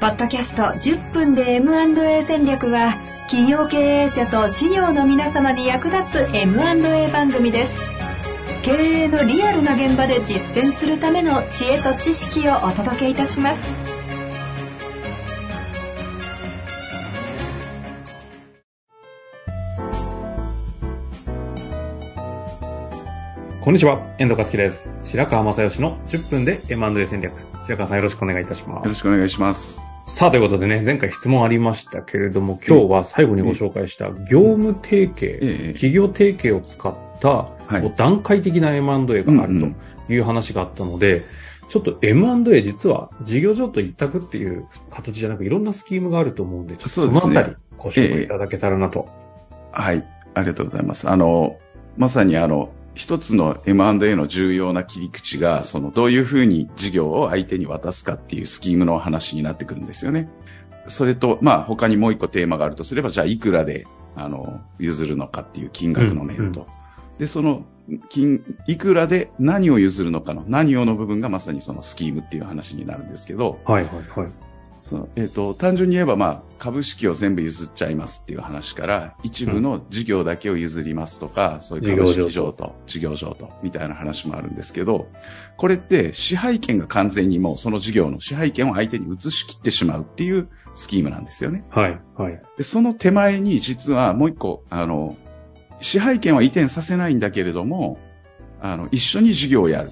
ポッドキャスト10分で M&A 戦略は企業経営者と事業の皆様に役立つ M&A 番組です経営のリアルな現場で実践するための知恵と知識をお届けいたしますこんにちは、遠藤和樹です。白川正義の10分で M&A 戦略。白川さんよろしくお願いいたします。よろしくお願いします。さあ、ということでね、前回質問ありましたけれども、今日は最後にご紹介した業務提携、ええ企業提携を使った、段階的な M&A があるという話があったので、ちょっと M&A 実は事業上と一択っていう形じゃなくいろんなスキームがあると思うんで、ちょっとそのあたりご紹介いただけたらなと。はい。ありがとうございます。あの、まさにあの、一つの M&A の重要な切り口が、その、どういうふうに事業を相手に渡すかっていうスキームの話になってくるんですよね。それと、まあ、他にもう一個テーマがあるとすれば、じゃあ、いくらで、あの、譲るのかっていう金額の面と。うんで、その、金、いくらで何を譲るのかの、何をの部分がまさにそのスキームっていう話になるんですけど、はいはいはい。えっ、と、単純に言えば、まあ、株式を全部譲っちゃいますっていう話から、一部の事業だけを譲りますとか、そういう株式上と、事業上と、みたいな話もあるんですけど、これって支配権が完全にもうその事業の支配権を相手に移し切ってしまうっていうスキームなんですよね。はいはい。で、その手前に実はもう一個、あの、支配権は移転させないんだけれども、あの、一緒に事業をやる。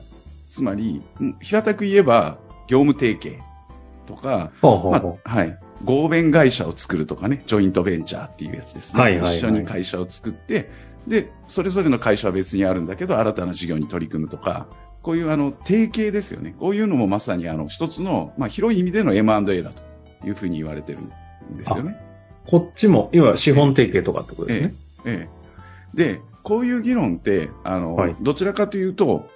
つまり、うん平たく言えば、業務提携とか、まあ、はい。合弁会社を作るとかね、ジョイントベンチャーっていうやつですね。はいはいはい一緒に会社を作って、で、それぞれの会社は別にあるんだけど、新たな事業に取り組むとか、こういうあの、提携ですよね。こういうのもまさにあの、一つの、まあ、広い意味での M&A だというふうに言われてるんですよね。う。こっちも、要は資本提携とかってことですね。ええ。で、こういう議論って、あの、はいどちらかというと、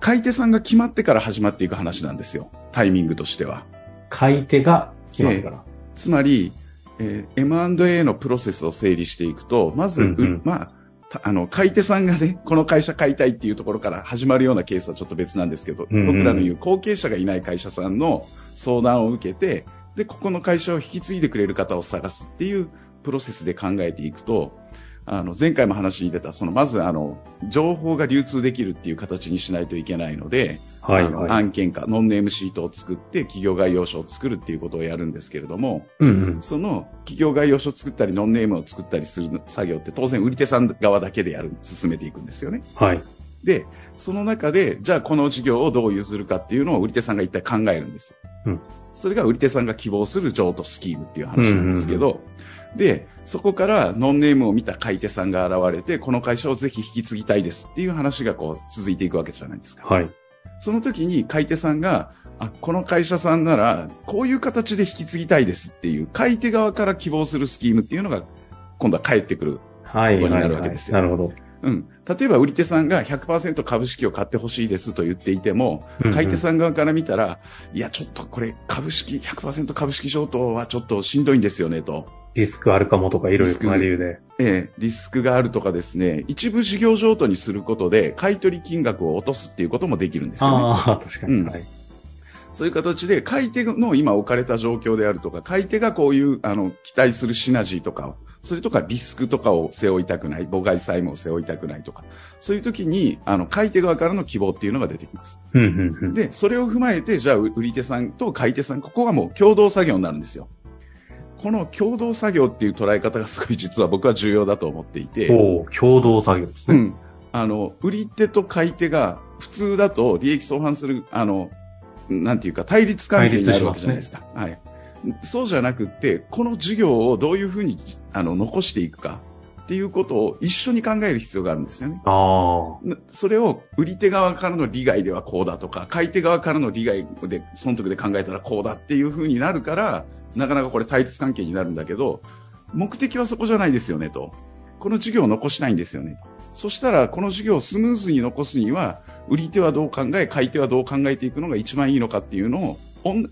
買い手さんが決まってから始まっていく話なんですよ。タイミングとしては。買い手が決まるから。つまり、えー M&A のプロセスを整理していくと、まず、うんうん。うまあ、たあの、買い手さんがね、この会社買いたいっていうところから始まるようなケースはちょっと別なんですけど、うんうん。僕らの言う後継者がいない会社さんの相談を受けて、で、ここの会社を引き継いでくれる方を探すっていうプロセスで考えていくと、あの、前回も話に出た、その、まず、あの、情報が流通できるっていう形にしないといけないので、はいはい。案件化、ノンネームシートを作って企業概要書を作るっていうことをやるんですけれども、うんうん。その企業概要書を作ったり、ノンネームを作ったりする作業って当然売り手さん側だけでやる、進めていくんですよね。はい。で、その中で、じゃあこの事業をどう譲るかっていうのを売り手さんが一体考えるんですよ。うんそれが売り手さんが希望する譲渡スキームっていう話なんですけど、で、そこからノンネームを見た買い手さんが現れて、この会社をぜひ引き継ぎたいですっていう話がこう続いていくわけじゃないですか。はい。その時に買い手さんが、あ、この会社さんなら、こういう形で引き継ぎたいですっていう、買い手側から希望するスキームっていうのが、今度は返ってくる。はい。ことになるはいわけですよなるほど。うん。例えば売り手さんが100%株式を買ってほしいですと言っていてもうんう、ん買い手さん側から見たら、いや、ちょっとこれ株式、100%株式譲渡はちょっとしんどいんですよねと。リスクあるかもとかいろいろリスクな理由で。ええ、リスクがあるとかですね、一部事業譲渡にすることで、買取金額を落とすっていうこともできるんですよね。ああ、確かに。うんはい。そういう形で、買い手の今置かれた状況であるとか、買い手がこういう、あの、期待するシナジーとかを、それとかリスクとかを背負いたくない、母外債務を背負いたくないとか、そういう時に、あの、買い手側からの希望っていうのが出てきます。で、それを踏まえて、じゃあ、売り手さんと買い手さん、ここがもう共同作業になるんですよ。この共同作業っていう捉え方がすごい実は僕は重要だと思っていて、共同作業ですね。うん。あの、売り手と買い手が普通だと利益相反する、あの、なんていうか対立関係になるわけじゃないですか。はい。そうじゃなくって、この事業をどういうふうにあの残していくかっていうことを一緒に考える必要があるんですよね。それを売り手側からの利害ではこうだとか、買い手側からの利害で、損得で考えたらこうだっていうふうになるから、なかなかこれ対立関係になるんだけど、目的はそこじゃないですよねと。この事業を残したいんですよねと。そしたら、この事業をスムーズに残すには、売り手はどう考え、買い手はどう考えていくのが一番いいのかっていうのを、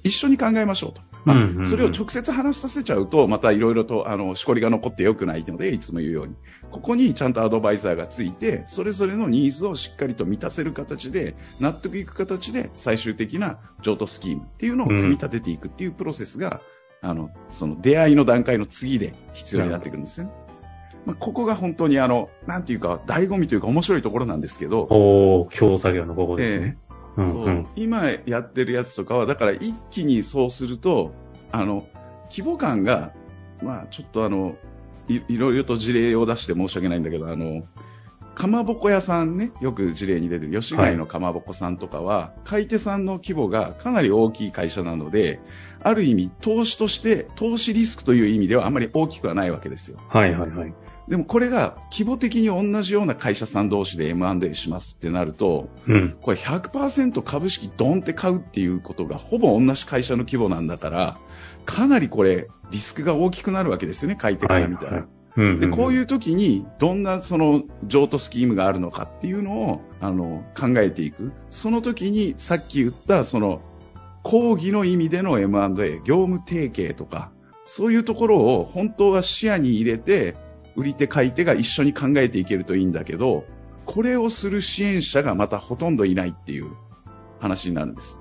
一緒に考えましょうと。まあうんうんうんそれを直接話させちゃうと、またいろいろと、あの、しこりが残って良くないので、いつも言うように。ここにちゃんとアドバイザーがついて、それぞれのニーズをしっかりと満たせる形で、納得いく形で、最終的な譲渡スキームっていうのを組み立てていくっていうプロセスが、あの、その出会いの段階の次で必要になってくるんですよね。まあ、ここが本当にあの、なんていうか、醍醐味というか面白いところなんですけど、おー、共作業のここですね。うんそううん。今やってるやつとかは、だから一気にそうすると、あの、規模感が、まあちょっとあの、いいろいろと事例を出して申し訳ないんだけど、あの、かまぼこ屋さんね、よく事例に出てる吉貝のかまぼこさんとかは、買い手さんの規模がかなり大きい会社なので、ある意味、投資として、投資リスクという意味ではあまり大きくはないわけですよ。はいはいはい。でもこれが規模的に同じような会社さん同士で M&A しますってなると、うん。これ100%株式ドンって買うっていうことがほぼ同じ会社の規模なんだから、かなりこれリスクが大きくなるわけですよね、買い手から見たいはいうんで、こうういう時にどんなその譲渡スキームがあるのかっていうのをあの考えていく。その時にさっき言ったその講義の意味での M&A、業務提携とか、そういうところを本当は視野に入れて、売り手買い手が一緒に考えていけるといいんだけど、これをする支援者がまたほとんどいないっていう話になるんです。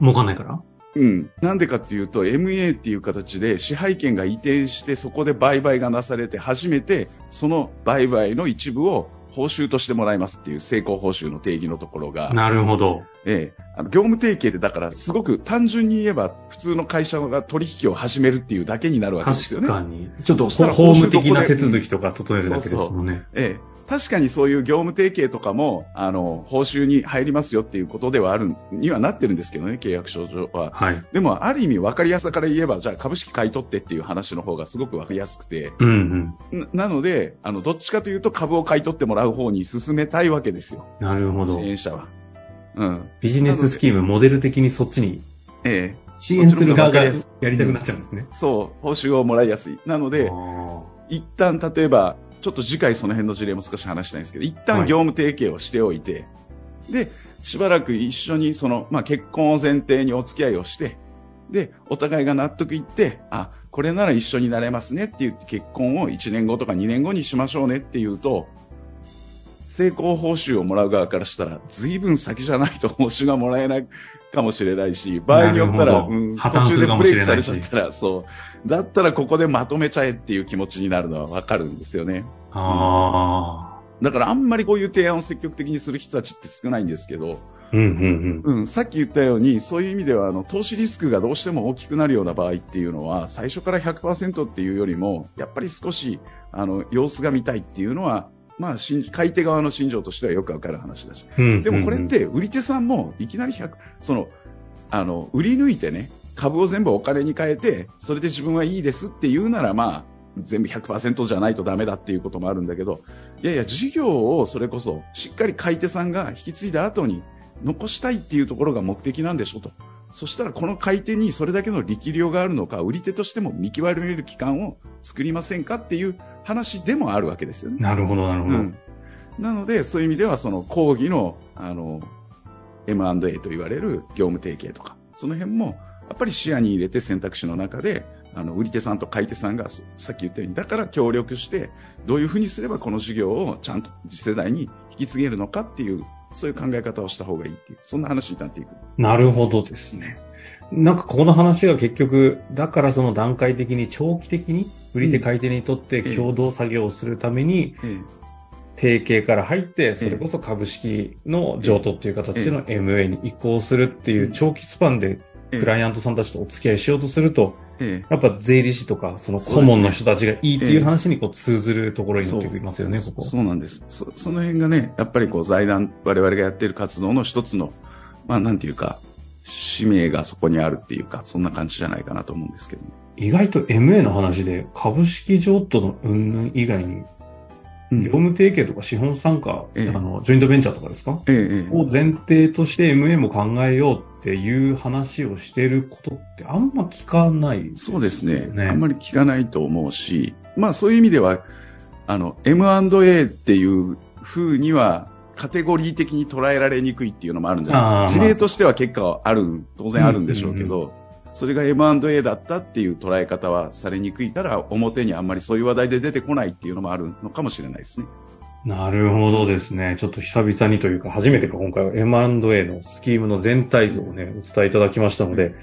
ん。儲かんないから？うん。なんでかっていうと、MA っていう形で支配権が移転して、そこで売買がなされて、初めてその売買の一部を報酬としてもらいますっていう成功報酬の定義のところが、なるほど。ええ、あの業務提携でだからすごく単純に言えば普通の会社が取引を始めるっていうだけになるわけですよね。確かに。ちょっと法務的な手続きとか整えるだけですもんね。ええ、確かにそういう業務提携とかも、あの、報酬に入りますよっていうことではある、にはなってるんですけどね、契約書上は。はい。でも、ある意味分かりやすさから言えば、じゃあ株式買い取ってっていう話の方がすごく分かりやすくて、うんうん。ななので、あの、どっちかというと株を買い取ってもらう方に進めたいわけですよ、なるほど支。援者は。うん。ビジネススキーム、モデル的にそっちにええ。支援する側がやりたくなっちゃうんですね。そう、報酬をもらいやすい。なので、あ一旦例えば、ちょっと次回その辺の事例も少し話したいんですけど、一旦はい業務提携をしておいて、で、しばらく一緒にその、まあ、結婚を前提にお付き合いをして、で、お互いが納得いって、あ、これなら一緒になれますねって言って結婚を1年後とか2年後にしましょうねって言うと、成功報酬をもらう側からしたら、随分先じゃないと報酬がもらえないかもしれないし、場合によったら、うん、途中でブレイクさしれちゃったら、そう。だったらここでまとめちゃえっていう気持ちになるのはわかるんですよね。あ。あだからあんまりこういう提案を積極的にする人たちって少ないんですけど、あ。うんうんうん。うん、さっき言ったように、そういう意味では、あの、投資リスクがどうしても大きくなるような場合っていうのは、最初から100%っていうよりも、やっぱり少し、あの、様子が見たいっていうのは、まあ、信買い手側の心情としてはよくわかる話だし。うんでもこれっ、て、売り手さんもいきなり100、その、あの、売り抜いてね、株を全部お金に変えて、それで自分はいいですって言うなら、まあ、全部100%じゃないとダメだっていうこともあるんだけど、いやいや、事業をそれこそ、しっかり買い手さんが引き継いだ後に、残したいっていうところが目的なんでしょと。そしたらこの買い手にそれだけの力量があるのか、売り手としても見極める期間を作りませんかっていう話でもあるわけですよね。なるほど、なるほど。うん、なので、そういう意味では、その講義の、あの、M&A と言われる業務提携とか、その辺も、やっぱり視野に入れて選択肢の中で、あの、売り手さんと買い手さんが、そさっき言ったように、だから協力して、どういうふうにすればこの事業をちゃんと次世代に引き継げるのかっていう、そういう考え方をした方がいいっていう、そんな話になっていく。なるほどですね。なんかこの話が結局、だからその段階的に長期的に売り手買い手にとって共同作業をするために、え提携から入って、それこそ株式の譲渡っていう形での MA に移行するっていう長期スパンでえクライアントさんたちとお付き合いしようとすると、ええやっぱ税理士とか、その顧問の人たちがいいっていう話にこう通ずるところになってきますよね、ここ。そうなんです。そその辺がね、やっぱりこう財団、我々がやっている活動の一つの、まあなんていうか、使命がそこにあるっていうか、そんな感じじゃないかなと思うんですけどね。意外と MA の話で株式譲渡の云々以外に、業務提携とか資本参加、ええ。あの、ジョイントベンチャーとかですか？ええええ。を前提として MA も考えようっていう話をしてることってあんま聞かないですそうですね。ねあんまり聞かないと思うし、まあそういう意味では、あの、M&A っていう風には、カテゴリー的に捉えられにくいっていうのもあるんじゃないですか。事例としては結果はある、当然あるんでしょうけど、それが M&A だったっていう捉え方はされにくいから、表にあんまりそういう話題で出てこないっていうのもあるのかもしれないですね。なるほどですね。ちょっと久々にというか、初めてか今回は M&A のスキームの全体像をね、お伝えいただきましたので、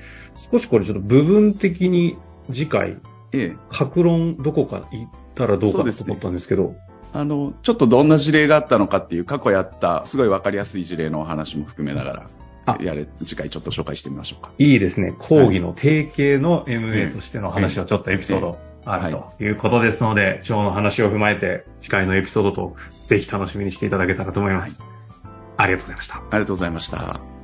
少しこれちょっと部分的に次回、ええ。格論どこか行ったらどうかと思ったんですけど、あの、ちょっとどんな事例があったのかっていう過去やった、すごいわかりやすい事例のお話も含めながあら、やれ、次回ちょっと紹介してみましょうか。いいですね。講義の定型の MA としての話はちょっとエピソードあるということですので、今日の話を踏まえて、次回のエピソードトーク、ぜひ楽しみにしていただけたらと思います。ありがとうございました。ありがとうございました。